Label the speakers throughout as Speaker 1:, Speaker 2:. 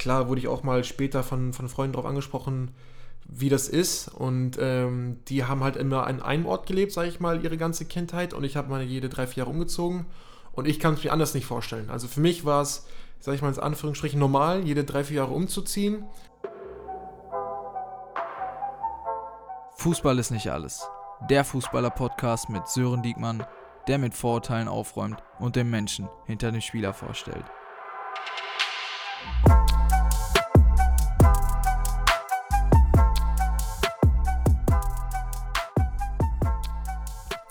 Speaker 1: klar wurde ich auch mal später von, von Freunden darauf angesprochen, wie das ist. Und ähm, die haben halt immer an einem Ort gelebt, sage ich mal, ihre ganze Kindheit. Und ich habe mal jede drei, vier Jahre umgezogen. Und ich kann es mir anders nicht vorstellen. Also für mich war es, sage ich mal in Anführungsstrichen, normal, jede drei, vier Jahre umzuziehen.
Speaker 2: Fußball ist nicht alles. Der Fußballer-Podcast mit Sören Diekmann, der mit Vorurteilen aufräumt und den Menschen hinter dem Spieler vorstellt.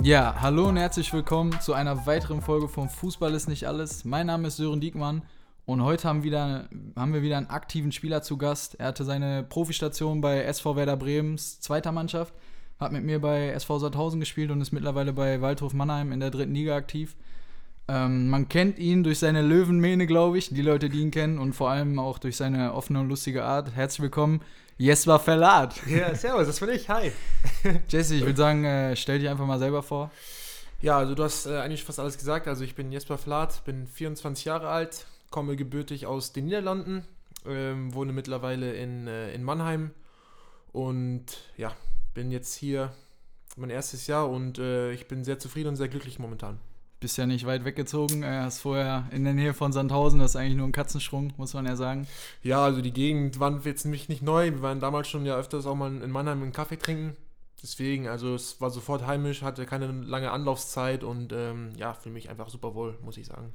Speaker 2: Ja, hallo und herzlich willkommen zu einer weiteren Folge von Fußball ist nicht alles. Mein Name ist Sören Diekmann und heute haben, wieder, haben wir wieder einen aktiven Spieler zu Gast. Er hatte seine Profistation bei SV Werder Bremens zweiter Mannschaft, hat mit mir bei SV Sandhausen gespielt und ist mittlerweile bei Waldhof Mannheim in der dritten Liga aktiv. Ähm, man kennt ihn durch seine Löwenmähne, glaube ich, die Leute, die ihn kennen und vor allem auch durch seine offene und lustige Art. Herzlich willkommen, Jesper Verlat.
Speaker 1: Ja, servus, das bin ich. Hi.
Speaker 2: Jesse, ich würde sagen, äh, stell dich einfach mal selber vor.
Speaker 1: Ja, also du hast äh, eigentlich fast alles gesagt. Also ich bin Jesper Verlat, bin 24 Jahre alt, komme gebürtig aus den Niederlanden, ähm, wohne mittlerweile in, äh, in Mannheim und ja, bin jetzt hier mein erstes Jahr und äh, ich bin sehr zufrieden und sehr glücklich momentan
Speaker 2: bist ja nicht weit weggezogen, äh, hast vorher in der Nähe von Sandhausen, das ist eigentlich nur ein Katzensprung, muss man ja sagen.
Speaker 1: Ja, also die Gegend war jetzt nämlich nicht neu. Wir waren damals schon ja öfters auch mal in Mannheim einen Kaffee trinken. Deswegen, also es war sofort heimisch, hatte keine lange Anlaufzeit und ähm, ja, für mich einfach super wohl, muss ich sagen.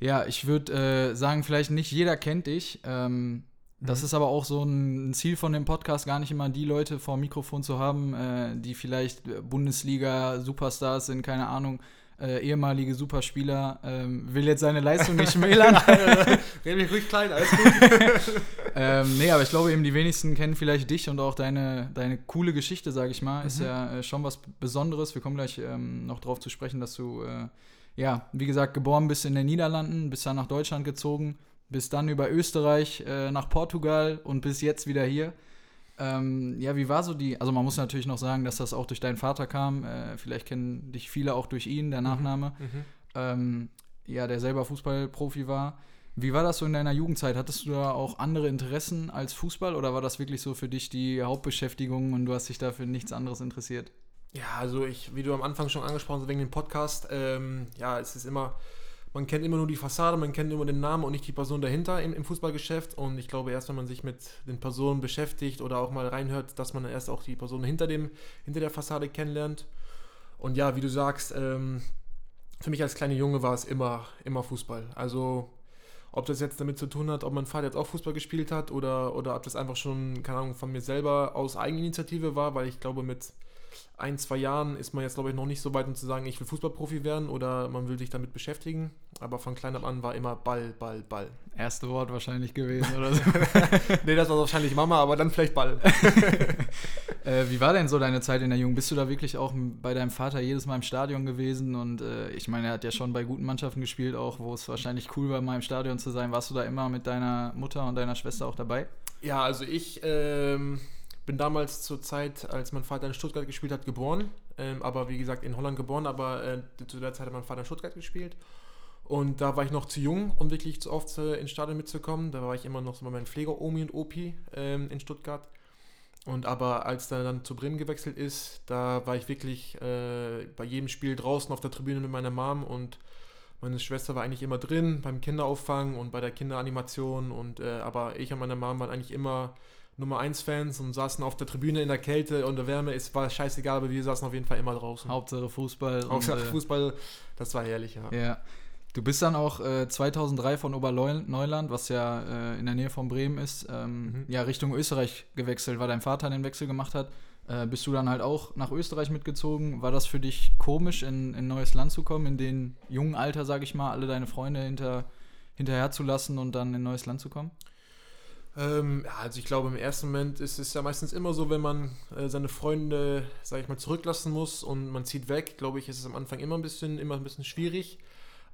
Speaker 2: Ja, ich würde äh, sagen, vielleicht nicht jeder kennt dich. Ähm, das mhm. ist aber auch so ein Ziel von dem Podcast, gar nicht immer die Leute vor dem Mikrofon zu haben, äh, die vielleicht Bundesliga-Superstars sind, keine Ahnung äh, ehemalige Superspieler, ähm, will jetzt seine Leistung nicht schmälern.
Speaker 1: Rede mich ruhig klein, alles gut.
Speaker 2: ähm, nee, aber ich glaube eben, die wenigsten kennen vielleicht dich und auch deine, deine coole Geschichte, sage ich mal. Mhm. Ist ja äh, schon was Besonderes. Wir kommen gleich ähm, noch darauf zu sprechen, dass du, äh, ja, wie gesagt, geboren bist in den Niederlanden, bist dann nach Deutschland gezogen, bist dann über Österreich äh, nach Portugal und bis jetzt wieder hier. Ähm, ja, wie war so die, also man muss natürlich noch sagen, dass das auch durch deinen Vater kam. Äh, vielleicht kennen dich viele auch durch ihn, der mhm, Nachname. Mhm. Ähm, ja, der selber Fußballprofi war. Wie war das so in deiner Jugendzeit? Hattest du da auch andere Interessen als Fußball oder war das wirklich so für dich die Hauptbeschäftigung und du hast dich dafür nichts anderes interessiert?
Speaker 1: Ja, also ich, wie du am Anfang schon angesprochen hast, wegen dem Podcast, ähm, ja, es ist immer, man kennt immer nur die Fassade, man kennt immer den Namen und nicht die Person dahinter im, im, Fußballgeschäft. Und ich glaube, erst wenn man sich mit den Personen beschäftigt oder auch mal reinhört, dass man erst auch die Person hinter, dem, hinter der Fassade kennenlernt. Und ja, wie du sagst, ähm, für mich als kleiner Junge war es immer, immer Fußball. Also ob das jetzt damit zu tun hat, ob mein Vater jetzt auch Fußball gespielt hat oder, oder ob das einfach schon, keine Ahnung, von mir selber aus Eigeninitiative war, weil ich glaube, mit ein, zwei Jahren ist man jetzt, glaube ich, noch nicht so weit, um zu sagen, ich will Fußballprofi werden oder man will sich damit beschäftigen. Aber von klein an war immer Ball, Ball, Ball.
Speaker 2: Erste Wort wahrscheinlich gewesen oder so.
Speaker 1: nee, das war wahrscheinlich Mama, aber dann vielleicht Ball.
Speaker 2: äh, wie war denn so deine Zeit in der Jugend? Bist du da wirklich auch bei deinem Vater jedes Mal im Stadion gewesen? Und äh, ich meine, er hat ja schon bei guten Mannschaften gespielt, auch wo es wahrscheinlich cool war, mal im Stadion zu sein. Warst du da immer mit deiner Mutter und deiner Schwester auch dabei?
Speaker 1: Ja, also ich. Ähm bin damals zur Zeit, als mein Vater in Stuttgart gespielt hat, geboren. Ähm, aber wie gesagt, in Holland geboren, aber äh, zu der Zeit hat mein Vater in Stuttgart gespielt. Und da war ich noch zu jung, um wirklich zu oft äh, ins Stadion mitzukommen. Da war ich immer noch so bei meinen Pfleger Omi und Opi ähm, in Stuttgart. Und aber als er dann zu Bremen gewechselt ist, da war ich wirklich äh, bei jedem Spiel draußen auf der Tribüne mit meiner Mom und meine Schwester war eigentlich immer drin beim Kinderauffang und bei der Kinderanimation. Und äh, aber ich und meine Mom waren eigentlich immer Nummer 1 Fans und saßen auf der Tribüne in der Kälte und der Wärme. Es war scheißegal, aber wir saßen auf jeden Fall immer draußen.
Speaker 2: Hauptsache Fußball.
Speaker 1: Hauptsache und, äh, Fußball, das war herrlich,
Speaker 2: ja. Ja. Du bist dann auch äh, 2003 von Oberneuland, was ja äh, in der Nähe von Bremen ist, ähm, mhm. ja Richtung Österreich gewechselt, weil dein Vater den Wechsel gemacht hat. Äh, bist du dann halt auch nach Österreich mitgezogen? War das für dich komisch, in ein neues Land zu kommen, in dem jungen Alter, sag ich mal, alle deine Freunde hinter, hinterher zu lassen und dann in ein neues Land zu kommen?
Speaker 1: Ähm, ja, also ich glaube, im ersten Moment ist es ja meistens immer so, wenn man äh, seine Freunde, sage ich mal, zurücklassen muss und man zieht weg, glaube ich, ist es am Anfang immer ein bisschen, immer ein bisschen schwierig.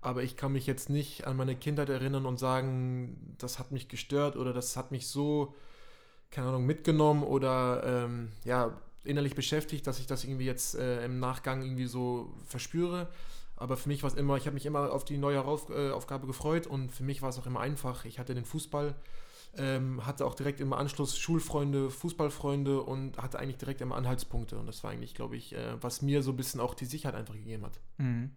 Speaker 1: Aber ich kann mich jetzt nicht an meine Kindheit erinnern und sagen, das hat mich gestört oder das hat mich so, keine Ahnung, mitgenommen oder ähm, ja, innerlich beschäftigt, dass ich das irgendwie jetzt äh, im Nachgang irgendwie so verspüre. Aber für mich war es immer, ich habe mich immer auf die neue äh, Aufgabe gefreut und für mich war es auch immer einfach. Ich hatte den Fußball ähm, hatte auch direkt im Anschluss Schulfreunde, Fußballfreunde und hatte eigentlich direkt immer Anhaltspunkte. Und das war eigentlich, glaube ich, äh, was mir so ein bisschen auch die Sicherheit einfach gegeben hat.
Speaker 2: Mhm.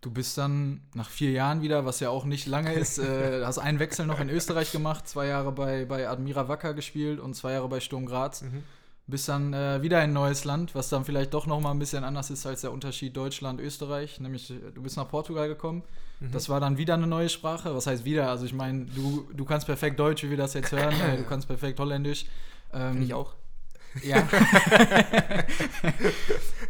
Speaker 2: Du bist dann nach vier Jahren wieder, was ja auch nicht lange ist, äh, hast einen Wechsel noch in Österreich gemacht, zwei Jahre bei, bei Admira Wacker gespielt und zwei Jahre bei Sturm Graz. Mhm. Bist dann äh, wieder in ein neues Land, was dann vielleicht doch noch mal ein bisschen anders ist als der Unterschied Deutschland-Österreich. Nämlich, äh, du bist nach Portugal gekommen. Mhm. Das war dann wieder eine neue Sprache. Was heißt wieder? Also ich meine, du, du kannst perfekt Deutsch, wie wir das jetzt hören. Äh, du kannst perfekt Holländisch.
Speaker 1: Ähm, ich auch.
Speaker 2: Ja.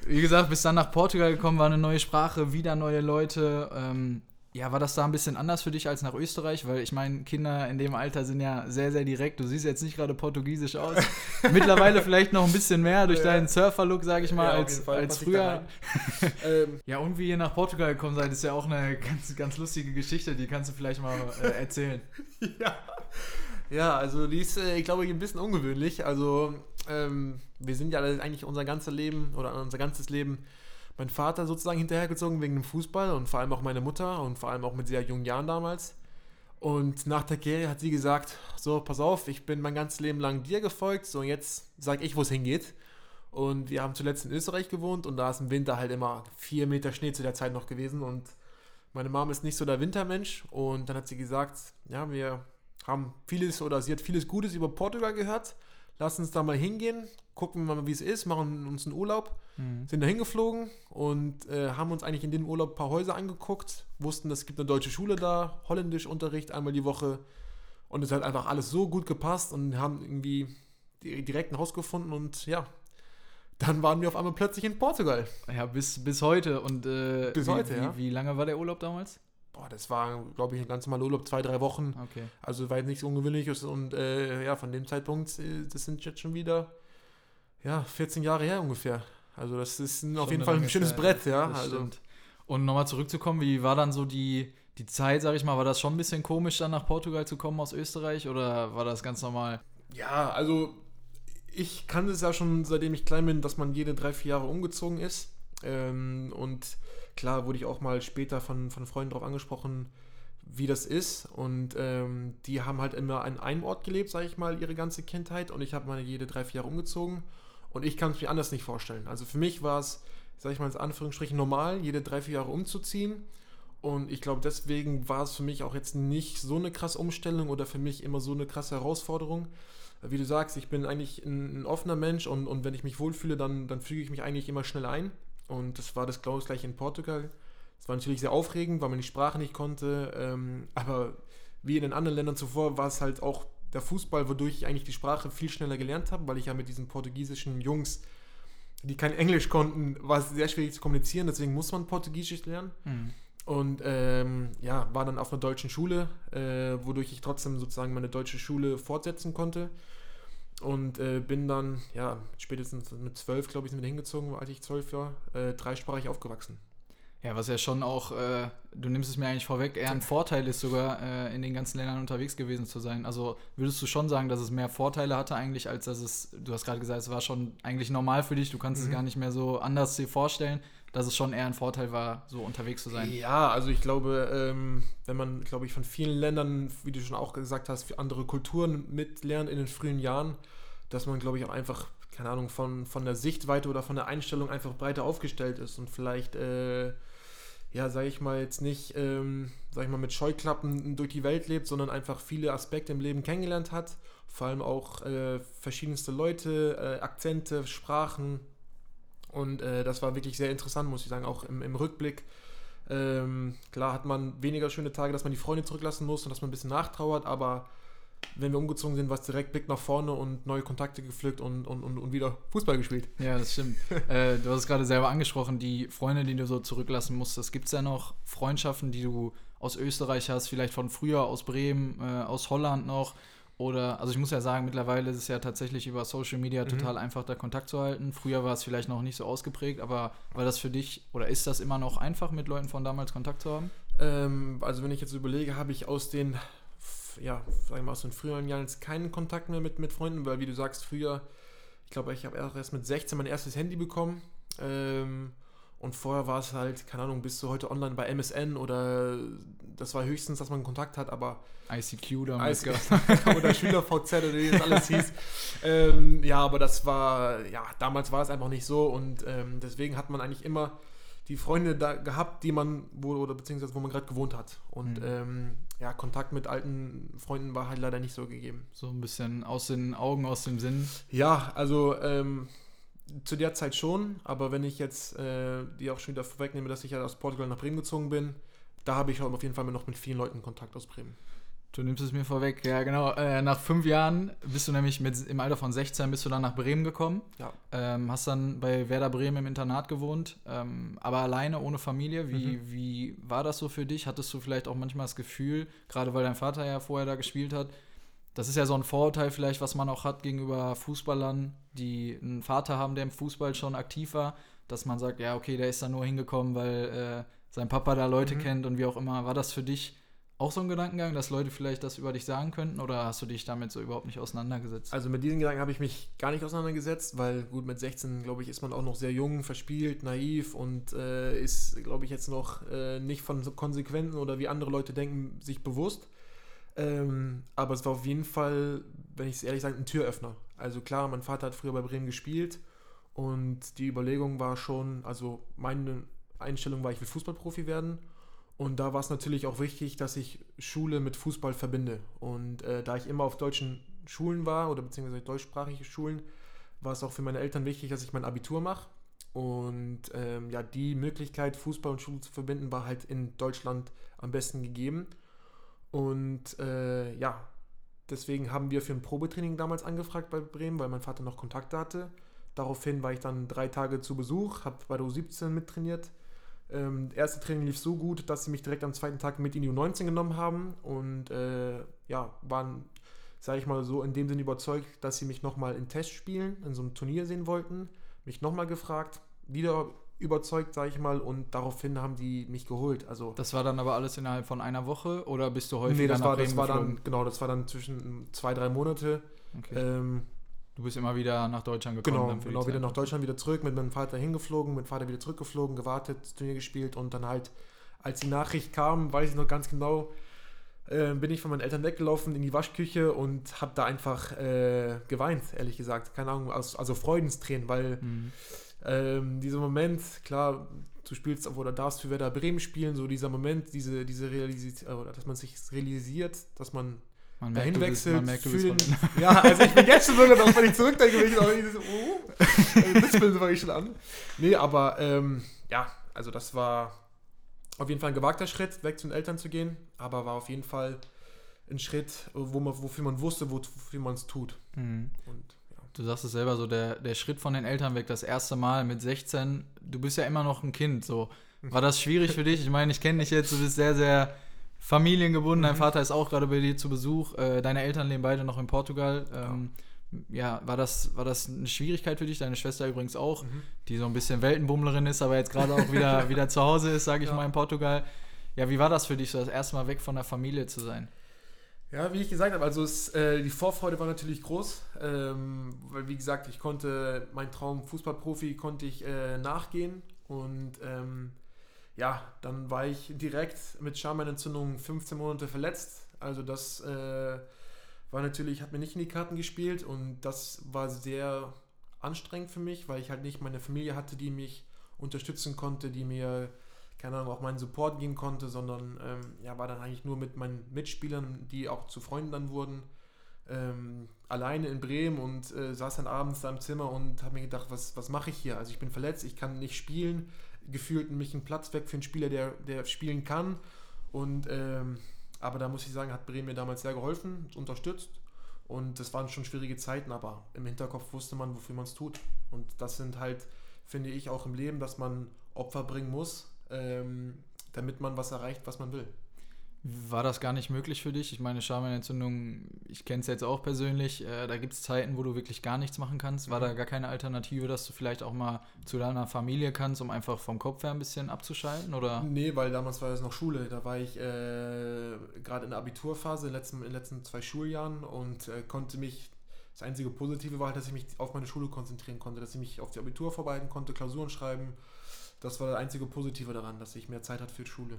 Speaker 2: Wie gesagt, bis dann nach Portugal gekommen, war eine neue Sprache, wieder neue Leute. Ähm, ja, war das da ein bisschen anders für dich als nach Österreich? Weil ich meine, Kinder in dem Alter sind ja sehr, sehr direkt. Du siehst jetzt nicht gerade portugiesisch aus. Mittlerweile vielleicht noch ein bisschen mehr durch deinen Surfer-Look, sage ich mal, ja, als, Fall, als früher. ähm, ja, und wie ihr nach Portugal gekommen seid, ist ja auch eine ganz, ganz lustige Geschichte. Die kannst du vielleicht mal äh, erzählen.
Speaker 1: ja. Ja, also die ist, äh, ich glaube, ein bisschen ungewöhnlich. Also ähm, wir sind ja eigentlich unser ganzes Leben oder unser ganzes Leben mein Vater sozusagen hinterhergezogen wegen dem Fußball und vor allem auch meine Mutter und vor allem auch mit sehr jungen Jahren damals. Und nach der Karriere hat sie gesagt, so, pass auf, ich bin mein ganzes Leben lang dir gefolgt, so jetzt sag ich, wo es hingeht. Und wir haben zuletzt in Österreich gewohnt und da ist im Winter halt immer vier Meter Schnee zu der Zeit noch gewesen und meine Mom ist nicht so der Wintermensch und dann hat sie gesagt, ja, wir haben vieles oder sie hat vieles Gutes über Portugal gehört lass uns da mal hingehen, gucken wir mal, wie es ist, machen uns einen Urlaub, mhm. sind da hingeflogen und äh, haben uns eigentlich in dem Urlaub ein paar Häuser angeguckt, wussten, es gibt eine deutsche Schule da, Holländischunterricht einmal die Woche und es hat einfach alles so gut gepasst und haben irgendwie direkt ein Haus gefunden und ja, dann waren wir auf einmal plötzlich in Portugal.
Speaker 2: Ja, bis, bis heute. Und äh,
Speaker 1: bis
Speaker 2: wie,
Speaker 1: heute,
Speaker 2: wie,
Speaker 1: ja.
Speaker 2: Wie lange war der Urlaub damals?
Speaker 1: Boah, das war, glaube ich, ein ganz normaler Urlaub, zwei, drei Wochen.
Speaker 2: Okay.
Speaker 1: Also war jetzt nichts Ungewöhnliches und äh, ja, von dem Zeitpunkt, äh, das sind jetzt schon wieder, ja, 14 Jahre her ungefähr. Also das ist ein, auf jeden Fall ein schönes Zeit. Brett, ja.
Speaker 2: Das
Speaker 1: also.
Speaker 2: Stimmt. Und nochmal zurückzukommen, wie war dann so die, die Zeit, sag ich mal, war das schon ein bisschen komisch, dann nach Portugal zu kommen aus Österreich oder war das ganz normal?
Speaker 1: Ja, also ich kann es ja schon, seitdem ich klein bin, dass man jede drei, vier Jahre umgezogen ist. Ähm, und klar wurde ich auch mal später von, von Freunden darauf angesprochen, wie das ist. Und ähm, die haben halt immer an einem Ort gelebt, sage ich mal, ihre ganze Kindheit. Und ich habe mal jede drei, vier Jahre umgezogen. Und ich kann es mir anders nicht vorstellen. Also für mich war es, sage ich mal in Anführungsstrichen, normal, jede drei, vier Jahre umzuziehen. Und ich glaube, deswegen war es für mich auch jetzt nicht so eine krasse Umstellung oder für mich immer so eine krasse Herausforderung. Wie du sagst, ich bin eigentlich ein, ein offener Mensch und, und wenn ich mich wohlfühle, dann, dann füge ich mich eigentlich immer schnell ein. Und das war das, glaube ich, gleich in Portugal. Es war natürlich sehr aufregend, weil man die Sprache nicht konnte. Ähm, aber wie in den anderen Ländern zuvor war es halt auch der Fußball, wodurch ich eigentlich die Sprache viel schneller gelernt habe, weil ich ja mit diesen portugiesischen Jungs, die kein Englisch konnten, war es sehr schwierig zu kommunizieren. Deswegen muss man Portugiesisch lernen. Mhm. Und ähm, ja, war dann auf einer deutschen Schule, äh, wodurch ich trotzdem sozusagen meine deutsche Schule fortsetzen konnte. Und äh, bin dann, ja, spätestens mit zwölf, glaube ich, sind wir hingezogen, als ich zwölf war, äh, dreisprachig aufgewachsen.
Speaker 2: Ja, was ja schon auch, äh, du nimmst es mir eigentlich vorweg, eher ein Vorteil ist sogar, äh, in den ganzen Ländern unterwegs gewesen zu sein. Also würdest du schon sagen, dass es mehr Vorteile hatte eigentlich, als dass es, du hast gerade gesagt, es war schon eigentlich normal für dich, du kannst mhm. es gar nicht mehr so anders dir vorstellen dass es schon eher ein Vorteil war, so unterwegs zu sein.
Speaker 1: Ja, also ich glaube, ähm, wenn man, glaube ich, von vielen Ländern, wie du schon auch gesagt hast, andere Kulturen mitlernt in den frühen Jahren, dass man, glaube ich, auch einfach, keine Ahnung, von, von der Sichtweite oder von der Einstellung einfach breiter aufgestellt ist und vielleicht, äh, ja, sage ich mal, jetzt nicht, ähm, sage ich mal, mit Scheuklappen durch die Welt lebt, sondern einfach viele Aspekte im Leben kennengelernt hat. Vor allem auch äh, verschiedenste Leute, äh, Akzente, Sprachen, und äh, das war wirklich sehr interessant, muss ich sagen, auch im, im Rückblick. Ähm, klar hat man weniger schöne Tage, dass man die Freunde zurücklassen muss und dass man ein bisschen nachtrauert, aber wenn wir umgezogen sind, war es direkt Blick nach vorne und neue Kontakte gepflückt und, und, und, und wieder Fußball gespielt.
Speaker 2: Ja, das stimmt. äh, du hast es gerade selber angesprochen, die Freunde, die du so zurücklassen musstest. Gibt es ja noch Freundschaften, die du aus Österreich hast, vielleicht von früher, aus Bremen, äh, aus Holland noch? Oder, also ich muss ja sagen, mittlerweile ist es ja tatsächlich über Social Media mhm. total einfach, da Kontakt zu halten. Früher war es vielleicht noch nicht so ausgeprägt, aber war das für dich oder ist das immer noch einfach, mit Leuten von damals Kontakt zu haben?
Speaker 1: Ähm, also wenn ich jetzt überlege, habe ich aus den, ja, sagen wir mal, aus den früheren Jahren jetzt keinen Kontakt mehr mit, mit Freunden, weil wie du sagst, früher, ich glaube, ich habe erst mit 16 mein erstes Handy bekommen. Ähm, Und vorher war es halt, keine Ahnung, bist du heute online bei MSN oder das war höchstens, dass man Kontakt hat, aber.
Speaker 2: ICQ damals.
Speaker 1: IC oder SchülerVZ oder wie das alles hieß. ähm, ja, aber das war, ja, damals war es einfach nicht so und ähm, deswegen hat man eigentlich immer die Freunde da gehabt, die man, wo, oder beziehungsweise wo man gerade gewohnt hat. Und mhm. ähm, ja, Kontakt mit alten Freunden war halt leider nicht so gegeben.
Speaker 2: So ein bisschen aus den Augen, aus dem Sinn.
Speaker 1: Ja, also ähm, zu der Zeit schon, aber wenn ich jetzt äh, die auch schon wieder vorwegnehme, dass ich ja aus Portugal nach Bremen gezogen bin, da habe ich auf jeden Fall noch mit vielen Leuten Kontakt aus Bremen.
Speaker 2: Du nimmst es mir vorweg, ja genau. Äh, nach fünf Jahren bist du nämlich mit, im Alter von 16 bist du dann nach Bremen gekommen.
Speaker 1: Ja.
Speaker 2: Ähm, hast dann bei Werder Bremen im Internat gewohnt, ähm, aber alleine, ohne Familie. Wie, mhm. wie war das so für dich? Hattest du vielleicht auch manchmal das Gefühl, gerade weil dein Vater ja vorher da gespielt hat, das ist ja so ein Vorurteil vielleicht, was man auch hat gegenüber Fußballern, die einen Vater haben, der im Fußball schon aktiv war, dass man sagt, ja, okay, der ist da nur hingekommen, weil äh, sein Papa da Leute mhm. kennt und wie auch immer. War das für dich auch so ein Gedankengang, dass Leute vielleicht das über dich sagen könnten oder hast du dich damit so überhaupt nicht auseinandergesetzt?
Speaker 1: Also mit diesen Gedanken habe ich mich gar nicht auseinandergesetzt, weil gut, mit 16, glaube ich, ist man auch noch sehr jung, verspielt, naiv und äh, ist, glaube ich, jetzt noch äh, nicht von so Konsequenzen oder wie andere Leute denken, sich bewusst. Ähm, aber es war auf jeden Fall, wenn ich es ehrlich sage, ein Türöffner. Also klar, mein Vater hat früher bei Bremen gespielt und die Überlegung war schon, also meine Einstellung war, ich will Fußballprofi werden und da war es natürlich auch wichtig, dass ich Schule mit Fußball verbinde. Und äh, da ich immer auf deutschen Schulen war oder beziehungsweise deutschsprachige Schulen, war es auch für meine Eltern wichtig, dass ich mein Abitur mache. Und ähm, ja, die Möglichkeit, Fußball und Schule zu verbinden, war halt in Deutschland am besten gegeben. Und äh, ja, deswegen haben wir für ein Probetraining damals angefragt bei Bremen, weil mein Vater noch Kontakte hatte. Daraufhin war ich dann drei Tage zu Besuch, habe bei der U17 mittrainiert ähm, erste Training lief so gut, dass sie mich direkt am zweiten Tag mit in die U19 genommen haben und äh, ja, waren, sage ich mal so, in dem Sinne überzeugt, dass sie mich nochmal in Testspielen, in so einem Turnier sehen wollten. Mich nochmal gefragt, wieder überzeugt, sage ich mal, und daraufhin haben die mich geholt. Also
Speaker 2: das war dann aber alles innerhalb von einer Woche oder bist du häufig? Nee,
Speaker 1: das war, das war dann genau, das war dann zwischen zwei drei Monate. Okay. Ähm,
Speaker 2: Du bist immer wieder nach Deutschland gekommen.
Speaker 1: Genau, genau wieder nach Deutschland wieder zurück, mit meinem Vater hingeflogen, mit Vater wieder zurückgeflogen, gewartet, Turnier gespielt und dann halt, als die Nachricht kam, weiß ich noch ganz genau, äh, bin ich von meinen Eltern weggelaufen in die Waschküche und habe da einfach äh, geweint, ehrlich gesagt. Keine Ahnung, also, also Freudenstränen, weil mhm. Ähm, dieser Moment, klar, du spielst oder darfst für Werder Bremen spielen, so dieser Moment, diese, diese Realisation, dass man sich realisiert, dass man man merkt, dahin wechselt, man merkt, fühlen, Ja, also ich bin jetzt schon sogar noch, wenn ich zurückdenke, bin ich auch dieses, oh, das fange ich schon an. Nee, aber ähm, ja, also das war auf jeden Fall ein gewagter Schritt, weg zu den Eltern zu gehen, aber war auf jeden Fall ein Schritt, wo man, wofür man wusste, wofür man es tut. Mhm.
Speaker 2: Und. Du sagst es selber so, der, der Schritt von den Eltern weg, das erste Mal mit 16, du bist ja immer noch ein Kind, so. War das schwierig für dich? Ich meine, ich kenne dich jetzt, du bist sehr, sehr familiengebunden. Mhm. Dein Vater ist auch gerade bei dir zu Besuch. Äh, deine Eltern leben beide noch in Portugal. Ähm, ja. ja, war das, war das eine Schwierigkeit für dich? Deine Schwester übrigens auch, mhm. die so ein bisschen Weltenbummlerin ist, aber jetzt gerade auch wieder, wieder zu Hause ist, sage ich ja. mal, in Portugal. Ja, wie war das für dich, so das erste Mal weg von der Familie zu sein?
Speaker 1: Ja, wie ich gesagt habe, also es, äh, die Vorfreude war natürlich groß, ähm, weil wie gesagt, ich konnte, mein Traum Fußballprofi konnte ich äh, nachgehen und ähm, ja, dann war ich direkt mit Schambeinentzündung 15 Monate verletzt. Also das äh, war natürlich, hat mir nicht in die Karten gespielt und das war sehr anstrengend für mich, weil ich halt nicht meine Familie hatte, die mich unterstützen konnte, die mir, keine Ahnung, auch meinen Support geben konnte, sondern ähm, ja, war dann eigentlich nur mit meinen Mitspielern, die auch zu Freunden dann wurden, ähm, alleine in Bremen und äh, saß dann abends da im Zimmer und habe mir gedacht, was, was mache ich hier? Also ich bin verletzt, ich kann nicht spielen, gefühlt nämlich ein Platz weg für einen Spieler, der, der spielen kann. Und ähm, aber da muss ich sagen, hat Bremen mir damals sehr geholfen, unterstützt. Und das waren schon schwierige Zeiten, aber im Hinterkopf wusste man, wofür man es tut. Und das sind halt, finde ich, auch im Leben, dass man Opfer bringen muss, ähm, damit man was erreicht, was man will.
Speaker 2: War das gar nicht möglich für dich? Ich meine, Schamhirnentzündung, ich kenne es jetzt auch persönlich, äh, da gibt es Zeiten, wo du wirklich gar nichts machen kannst. War mhm. da gar keine Alternative, dass du vielleicht auch mal zu deiner Familie kannst, um einfach vom Kopf her ein bisschen abzuschalten? Oder?
Speaker 1: Nee, weil damals war es noch Schule. Da war ich äh, gerade in der Abiturphase, in den letzten, in den letzten zwei Schuljahren und äh, konnte mich, das einzige Positive war halt, dass ich mich auf meine Schule konzentrieren konnte, dass ich mich auf die Abitur vorbereiten konnte, Klausuren schreiben das war das einzige Positive daran, dass ich mehr Zeit hatte für die Schule.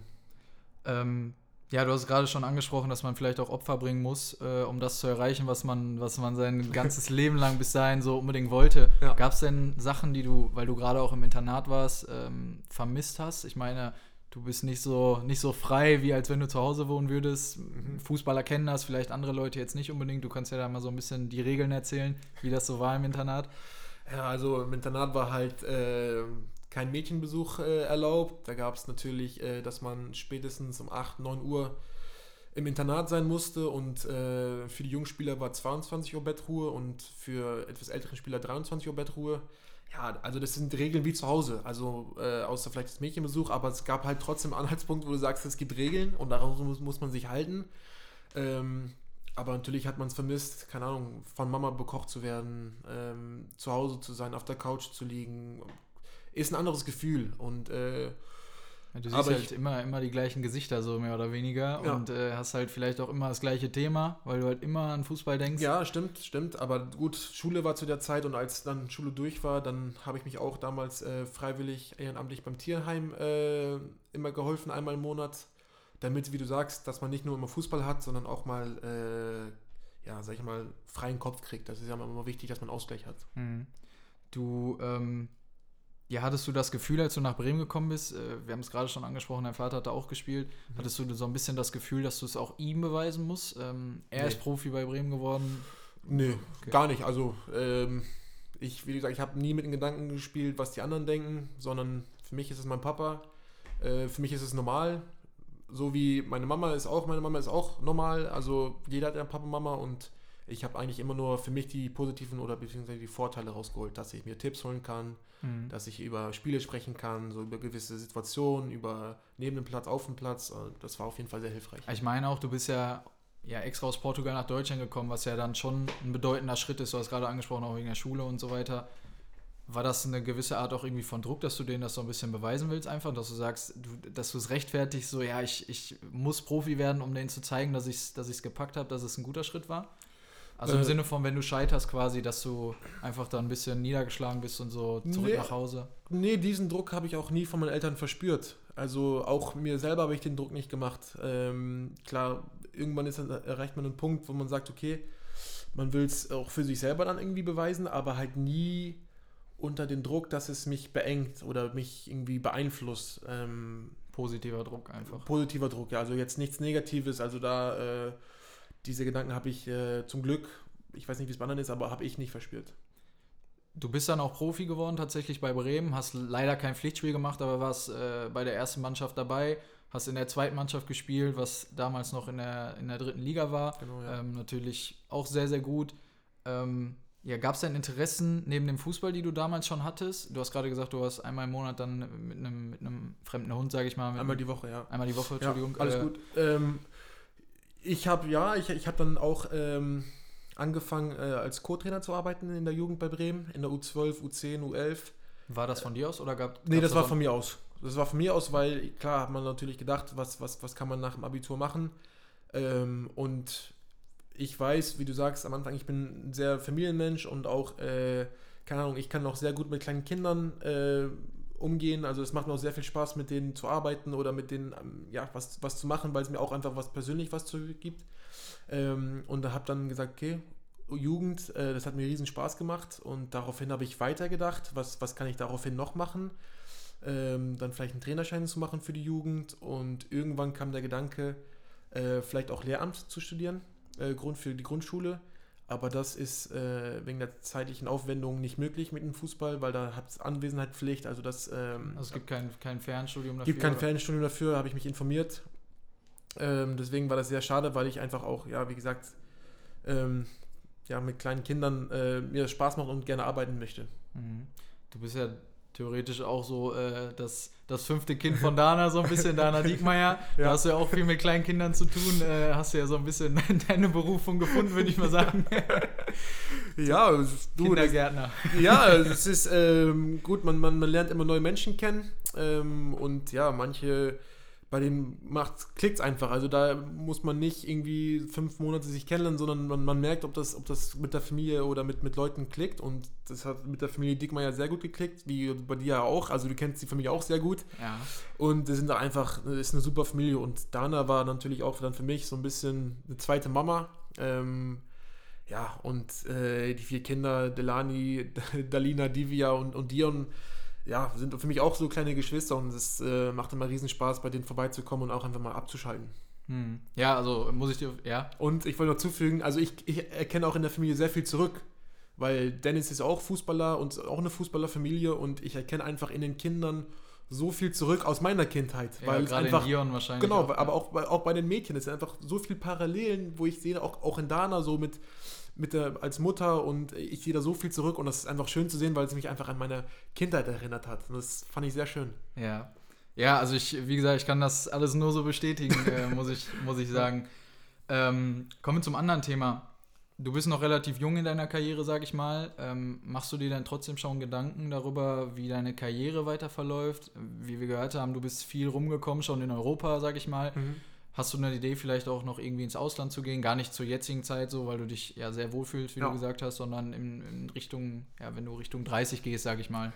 Speaker 2: Ähm, ja, du hast gerade schon angesprochen, dass man vielleicht auch Opfer bringen muss, äh, um das zu erreichen, was man, was man sein ganzes Leben lang bis dahin so unbedingt wollte. Ja. Gab es denn Sachen, die du, weil du gerade auch im Internat warst, ähm, vermisst hast? Ich meine, du bist nicht so, nicht so frei, wie als wenn du zu Hause wohnen würdest. Mhm. Fußballer kennen das, vielleicht andere Leute jetzt nicht unbedingt. Du kannst ja da mal so ein bisschen die Regeln erzählen, wie das so war im Internat.
Speaker 1: Ja, also im Internat war halt äh, kein Mädchenbesuch äh, erlaubt. Da gab es natürlich, äh, dass man spätestens um 8, 9 Uhr im Internat sein musste und äh, für die Jungspieler war 22 Uhr Bettruhe und für etwas ältere Spieler 23 Uhr Bettruhe. Ja, also das sind Regeln wie zu Hause, also äh, außer vielleicht das Mädchenbesuch, aber es gab halt trotzdem Anhaltspunkte, wo du sagst, es gibt Regeln und daraus muss, muss man sich halten. Ähm, aber natürlich hat man es vermisst, keine Ahnung, von Mama bekocht zu werden, ähm, zu Hause zu sein, auf der Couch zu liegen, ist ein anderes Gefühl. Und äh, ja,
Speaker 2: du siehst halt ich, immer, immer die gleichen Gesichter, so mehr oder weniger. Ja. Und äh, hast halt vielleicht auch immer das gleiche Thema, weil du halt immer an Fußball denkst.
Speaker 1: Ja, stimmt, stimmt. Aber gut, Schule war zu der Zeit und als dann Schule durch war, dann habe ich mich auch damals äh, freiwillig ehrenamtlich beim Tierheim äh, immer geholfen, einmal im Monat. Damit, wie du sagst, dass man nicht nur immer Fußball hat, sondern auch mal, äh, ja, sag ich mal, freien Kopf kriegt. Das ist ja immer wichtig, dass man Ausgleich hat.
Speaker 2: Mhm. Du, ähm, ja, hattest du das Gefühl, als du nach Bremen gekommen bist, äh, wir haben es gerade schon angesprochen, dein Vater hat da auch gespielt, mhm. hattest du so ein bisschen das Gefühl, dass du es auch ihm beweisen musst? Ähm, er nee. ist Profi bei Bremen geworden.
Speaker 1: Nee, okay. gar nicht. Also, ähm, ich, wie gesagt, ich habe nie mit den Gedanken gespielt, was die anderen denken, sondern für mich ist es mein Papa. Äh, für mich ist es normal. So wie meine Mama ist auch, meine Mama ist auch normal. Also, jeder hat einen Papa und Mama und ich habe eigentlich immer nur für mich die positiven oder beziehungsweise die Vorteile rausgeholt, dass ich mir Tipps holen kann, mhm. dass ich über Spiele sprechen kann, so über gewisse Situationen, über neben dem Platz, auf dem Platz. Also das war auf jeden Fall sehr hilfreich.
Speaker 2: Ich meine auch, du bist ja, ja extra aus Portugal nach Deutschland gekommen, was ja dann schon ein bedeutender Schritt ist. Du hast gerade angesprochen, auch wegen der Schule und so weiter. War das eine gewisse Art auch irgendwie von Druck, dass du denen das so ein bisschen beweisen willst, einfach, dass du sagst, du, dass du es rechtfertigst, so ja, ich, ich muss Profi werden, um denen zu zeigen, dass ich es dass gepackt habe, dass es ein guter Schritt war? Also im äh, Sinne von, wenn du scheiterst quasi, dass du einfach da ein bisschen niedergeschlagen bist und so zurück
Speaker 1: nee,
Speaker 2: nach Hause.
Speaker 1: Nee, diesen Druck habe ich auch nie von meinen Eltern verspürt. Also auch mir selber habe ich den Druck nicht gemacht. Ähm, klar, irgendwann ist, erreicht man einen Punkt, wo man sagt, okay, man will es auch für sich selber dann irgendwie beweisen, aber halt nie unter den Druck, dass es mich beengt oder mich irgendwie beeinflusst. Ähm,
Speaker 2: positiver Druck einfach.
Speaker 1: Positiver Druck, ja. Also jetzt nichts Negatives. Also da äh, diese Gedanken habe ich äh, zum Glück, ich weiß nicht, wie es bei anderen ist, aber habe ich nicht verspürt.
Speaker 2: Du bist dann auch Profi geworden, tatsächlich bei Bremen, hast leider kein Pflichtspiel gemacht, aber warst äh, bei der ersten Mannschaft dabei, hast in der zweiten Mannschaft gespielt, was damals noch in der, in der dritten Liga war. Genau, ja. ähm, natürlich auch sehr, sehr gut. Ähm, ja, gab es denn Interessen neben dem Fußball, die du damals schon hattest? Du hast gerade gesagt, du hast einmal im Monat dann mit einem, mit einem fremden Hund, sage ich mal.
Speaker 1: einmal die Woche, ja.
Speaker 2: Einmal die Woche, Entschuldigung.
Speaker 1: Ja, alles äh, gut. Ähm, ich habe ja, ich, ich habe dann auch ähm, angefangen äh, als Co-Trainer zu arbeiten in der Jugend bei Bremen, in der U12, U10, U11.
Speaker 2: War das von dir aus oder gab
Speaker 1: Nee, das war von mir aus. Das war von mir aus, weil klar hat man natürlich gedacht, was, was, was kann man nach dem Abitur machen. Ähm, und ich weiß, wie du sagst, am Anfang, ich bin ein sehr Familienmensch und auch, äh, keine Ahnung, ich kann auch sehr gut mit kleinen Kindern äh, umgehen. Also es macht mir auch sehr viel Spaß, mit denen zu arbeiten oder mit denen ähm, ja, was, was zu machen, weil es mir auch einfach was persönlich was zu gibt. Ähm, und da habe dann gesagt, okay, Jugend, äh, das hat mir riesen Spaß gemacht und daraufhin habe ich weitergedacht, was, was kann ich daraufhin noch machen. Ähm, dann vielleicht einen Trainerschein zu machen für die Jugend und irgendwann kam der Gedanke, äh, vielleicht auch Lehramt zu studieren, äh, Grund für die Grundschule. Aber das ist äh, wegen der zeitlichen Aufwendung nicht möglich mit dem Fußball, weil da hat es Anwesenheitspflicht. Also, das, ähm,
Speaker 2: also es gibt kein, kein Fernstudium
Speaker 1: dafür. gibt kein Fernstudium dafür, habe ich mich informiert. Ähm, deswegen war das sehr schade, weil ich einfach auch, ja, wie gesagt, ähm, ja, mit kleinen Kindern äh, mir Spaß macht und gerne arbeiten möchte.
Speaker 2: Mhm. Du bist ja theoretisch auch so äh, das, das fünfte Kind von Dana, so ein bisschen Dana Diekmeyer. ja. Da hast du ja auch viel mit kleinen Kindern zu tun. Äh, hast du ja so ein bisschen deine Berufung gefunden, würde ich mal sagen.
Speaker 1: ja,
Speaker 2: du, Kindergärtner.
Speaker 1: Das, ja, es ist ähm, gut, man, man, man lernt immer neue Menschen kennen. Ähm, und ja, manche bei dem klickt es einfach. Also da muss man nicht irgendwie fünf Monate sich kennenlernen, sondern man, man merkt, ob das, ob das mit der Familie oder mit, mit Leuten klickt. Und das hat mit der Familie Dickmeier sehr gut geklickt, wie bei dir ja auch. Also du kennst die Familie auch sehr gut.
Speaker 2: Ja.
Speaker 1: Und das sind da einfach, ist eine super Familie. Und Dana war natürlich auch dann für mich so ein bisschen eine zweite Mama. Ähm, ja, und äh, die vier Kinder, Delani, Dalina, Divya und, und Dion, ja, sind für mich auch so kleine Geschwister und es äh, macht immer riesen Spaß, bei denen vorbeizukommen und auch einfach mal abzuschalten.
Speaker 2: Hm. Ja, also muss ich dir, ja.
Speaker 1: Und ich wollte noch zufügen, also ich, ich erkenne auch in der Familie sehr viel zurück, weil Dennis ist auch Fußballer und auch eine Fußballerfamilie und ich erkenne einfach in den Kindern so viel zurück aus meiner Kindheit.
Speaker 2: Ja,
Speaker 1: weil
Speaker 2: gerade
Speaker 1: einfach,
Speaker 2: in Dion wahrscheinlich.
Speaker 1: Genau,
Speaker 2: auch,
Speaker 1: aber auch bei, auch bei den Mädchen ist einfach so viel Parallelen, wo ich sehe, auch, auch in Dana so mit, mit der, als Mutter und ich sehe da so viel zurück und das ist einfach schön zu sehen, weil es mich einfach an meine Kindheit erinnert hat. Und das fand ich sehr schön.
Speaker 2: Ja. Ja, also ich, wie gesagt, ich kann das alles nur so bestätigen, äh, muss, ich, muss ich sagen. Ähm, kommen wir zum anderen Thema. Du bist noch relativ jung in deiner Karriere, sag ich mal. Ähm, machst du dir dann trotzdem schon Gedanken darüber, wie deine Karriere weiter verläuft? Wie wir gehört haben, du bist viel rumgekommen, schon in Europa, sag ich mal.
Speaker 1: Mhm.
Speaker 2: Hast du eine Idee, vielleicht auch noch irgendwie ins Ausland zu gehen? Gar nicht zur jetzigen Zeit so, weil du dich ja sehr wohlfühlst, wie
Speaker 1: Ja.
Speaker 2: du gesagt hast, sondern in, in Richtung, ja, wenn du Richtung 30 gehst, sag ich mal.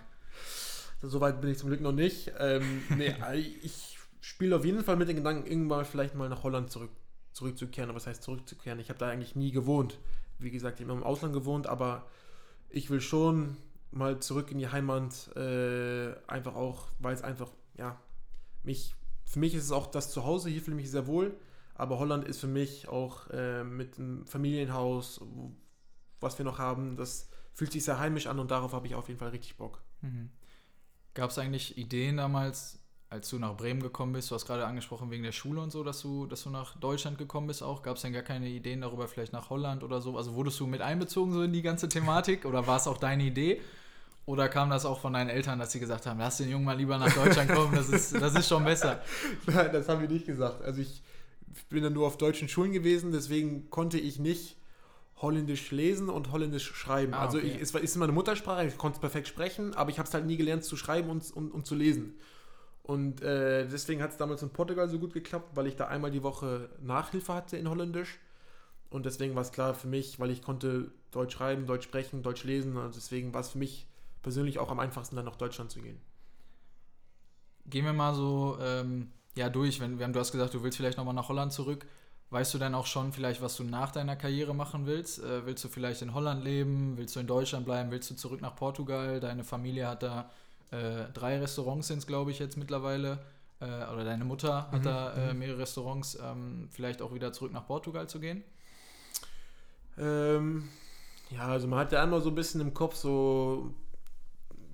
Speaker 1: Soweit bin ich zum Glück noch nicht. Ähm, nee, ich spiele auf jeden Fall mit den Gedanken, irgendwann vielleicht mal nach Holland zurück, zurückzukehren. Aber was heißt zurückzukehren? Ich habe da eigentlich nie gewohnt. Wie gesagt, ich habe im Ausland gewohnt, aber ich will schon mal zurück in die Heimat. Äh, einfach auch, weil es einfach, ja, mich, für mich ist es auch das Zuhause. Hier fühle ich mich sehr wohl. Aber Holland ist für mich auch äh, mit einem Familienhaus, was wir noch haben, das fühlt sich sehr heimisch an und darauf habe ich auf jeden Fall richtig Bock.
Speaker 2: Mhm. Gab es eigentlich Ideen damals, als du nach Bremen gekommen bist? Du hast gerade angesprochen wegen der Schule und so, dass du, dass du nach Deutschland gekommen bist auch. Gab es denn gar keine Ideen darüber, vielleicht nach Holland oder so? Also wurdest du mit einbezogen so in die ganze Thematik oder war es auch deine Idee? Oder kam das auch von deinen Eltern, dass sie gesagt haben, lass den Jungen mal lieber nach Deutschland kommen, das ist, das ist schon besser.
Speaker 1: Nein, das haben wir nicht gesagt. Also ich bin dann nur auf deutschen Schulen gewesen, deswegen konnte ich nicht Holländisch lesen und Holländisch schreiben.
Speaker 2: Ah,
Speaker 1: also
Speaker 2: okay.
Speaker 1: ich, es ist meine Muttersprache, ich konnte es perfekt sprechen, aber ich habe es halt nie gelernt zu schreiben und, und, und zu lesen. Und äh, deswegen hat es damals in Portugal so gut geklappt, weil ich da einmal die Woche Nachhilfe hatte in Holländisch. Und deswegen war es klar für mich, weil ich konnte Deutsch schreiben, Deutsch sprechen, Deutsch lesen. Und deswegen war es für mich persönlich auch am einfachsten, dann nach Deutschland zu gehen.
Speaker 2: Gehen wir mal so ähm, ja, durch. Wenn, wir haben, du hast gesagt, du willst vielleicht nochmal nach Holland zurück. Weißt du dann auch schon vielleicht, was du nach deiner Karriere machen willst? Äh, willst du vielleicht in Holland leben? Willst du in Deutschland bleiben? Willst du zurück nach Portugal? Deine Familie hat da äh, drei Restaurants, sind es glaube ich jetzt mittlerweile. Äh, oder deine Mutter hat
Speaker 1: Mhm,
Speaker 2: da äh,
Speaker 1: mhm.
Speaker 2: mehrere Restaurants. Ähm, vielleicht auch wieder zurück nach Portugal zu gehen?
Speaker 1: Ähm, ja, also man hat ja einmal so ein bisschen im Kopf so,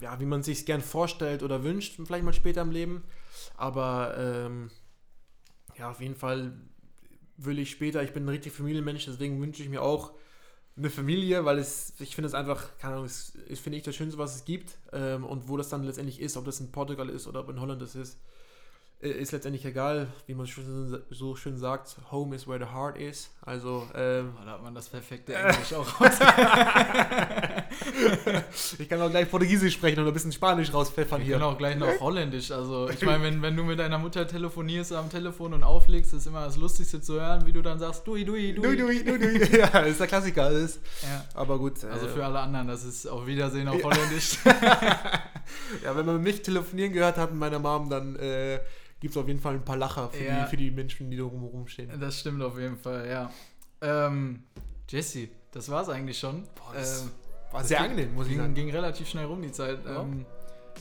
Speaker 1: ja, wie man sich gern vorstellt oder wünscht, vielleicht mal später im Leben. Aber ähm, ja, auf jeden Fall will ich später, ich bin ein richtig Familienmensch, deswegen wünsche ich mir auch eine Familie, weil es, ich finde es einfach, keine Ahnung, es ist, finde ich, das Schönste, was es gibt. Ähm, und wo das dann letztendlich ist, ob das in Portugal ist oder ob in Holland das ist, ist letztendlich egal, wie man so schön sagt, home is where the heart is. Also, ähm,
Speaker 2: Oh, da hat man das perfekte Englisch auch raus.
Speaker 1: ich kann auch gleich Portugiesisch sprechen und ein bisschen Spanisch rauspfeffern hier.
Speaker 2: können auch gleich noch Holländisch. Also, ich meine, wenn, wenn du mit deiner Mutter telefonierst am Telefon und auflegst, ist immer das Lustigste zu hören, wie du dann sagst, dui, dui, dui.
Speaker 1: Dui, dui, dui, dui. Ja, das ist der Klassiker. Ist,
Speaker 2: Ja.
Speaker 1: aber gut.
Speaker 2: Also
Speaker 1: äh,
Speaker 2: für alle anderen, das ist auf Wiedersehen auf. Holländisch.
Speaker 1: ja, wenn man mich telefonieren gehört hat mit meiner Mom, dann äh, gibt es auf jeden Fall ein paar Lacher für,
Speaker 2: Ja.
Speaker 1: die, für die Menschen, die da rumherum stehen.
Speaker 2: Das stimmt auf jeden Fall, ja. Ähm, Jesse, das war's eigentlich schon.
Speaker 1: Boah, das
Speaker 2: Ähm,
Speaker 1: War sehr
Speaker 2: ging-
Speaker 1: angenehm, muss ich
Speaker 2: ging,
Speaker 1: sagen.
Speaker 2: ging relativ schnell rum die Zeit.
Speaker 1: Ja.
Speaker 2: Ähm,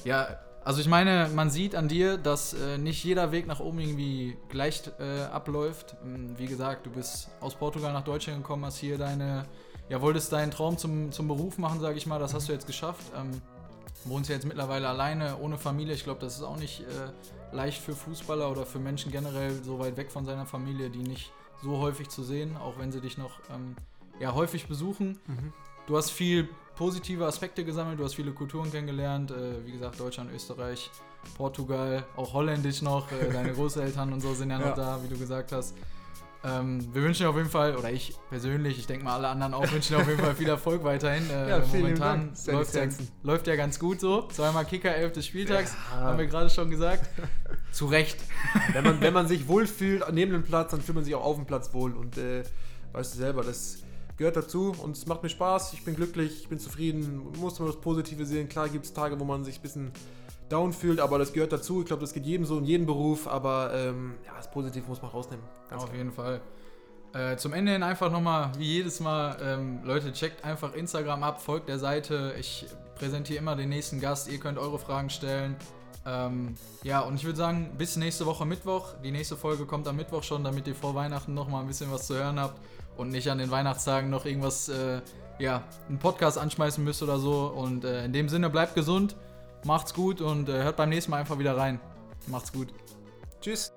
Speaker 2: ja, also ich meine, man sieht an dir, dass äh, nicht jeder Weg nach oben irgendwie gleich äh, abläuft. Ähm, Wie gesagt, du bist aus Portugal nach Deutschland gekommen, hast hier deine, ja, wolltest deinen Traum zum, zum Beruf machen, sage ich mal. Das hast du jetzt geschafft. Ähm, wohnst ja jetzt mittlerweile alleine, ohne Familie. Ich glaube, das ist auch nicht äh, leicht für Fußballer oder für Menschen generell so weit weg von seiner Familie, die nicht so häufig zu sehen, auch wenn sie dich noch ähm, ja, häufig besuchen.
Speaker 1: Mhm.
Speaker 2: Du hast viel positive Aspekte gesammelt, du hast viele Kulturen kennengelernt, äh, wie gesagt, Deutschland, Österreich, Portugal, auch Holländisch noch, äh, deine Großeltern und so sind ja noch
Speaker 1: Ja.
Speaker 2: da, wie du gesagt hast. Ähm, wir wünschen auf jeden Fall, oder ich persönlich, ich denke mal alle anderen auch, wünschen auf jeden Fall viel Erfolg weiterhin. Äh,
Speaker 1: Ja,
Speaker 2: momentan läuft ja, läuft ja ganz gut so. Zweimal Kicker, 11 des Spieltags,
Speaker 1: Ja.
Speaker 2: haben wir gerade schon gesagt. Zu Recht.
Speaker 1: Wenn man, wenn man sich wohlfühlt neben dem Platz, dann fühlt man sich auch auf dem Platz wohl. Und äh, weißt du selber, das gehört dazu und es macht mir Spaß. Ich bin glücklich, ich bin zufrieden. Man muss immer das Positive sehen. Klar gibt es Tage, wo man sich ein bisschen down fühlt, aber das gehört dazu. Ich glaube, das geht jedem so in jedem Beruf, aber ähm, ja, das Positive muss man rausnehmen.
Speaker 2: Ganz Auf klar. jeden Fall. Äh, zum Ende hin einfach nochmal, wie jedes Mal, ähm, Leute, checkt einfach Instagram ab, folgt der Seite. Ich präsentiere immer den nächsten Gast. Ihr könnt eure Fragen stellen. Ähm, ja, und ich würde sagen, bis nächste Woche Mittwoch. Die nächste Folge kommt am Mittwoch schon, damit ihr vor Weihnachten nochmal ein bisschen was zu hören habt und nicht an den Weihnachtstagen noch irgendwas, äh, ja, einen Podcast anschmeißen müsst oder so. Und äh, in dem Sinne, bleibt gesund, macht's gut und äh, hört beim nächsten Mal einfach wieder rein. Macht's gut.
Speaker 1: Tschüss.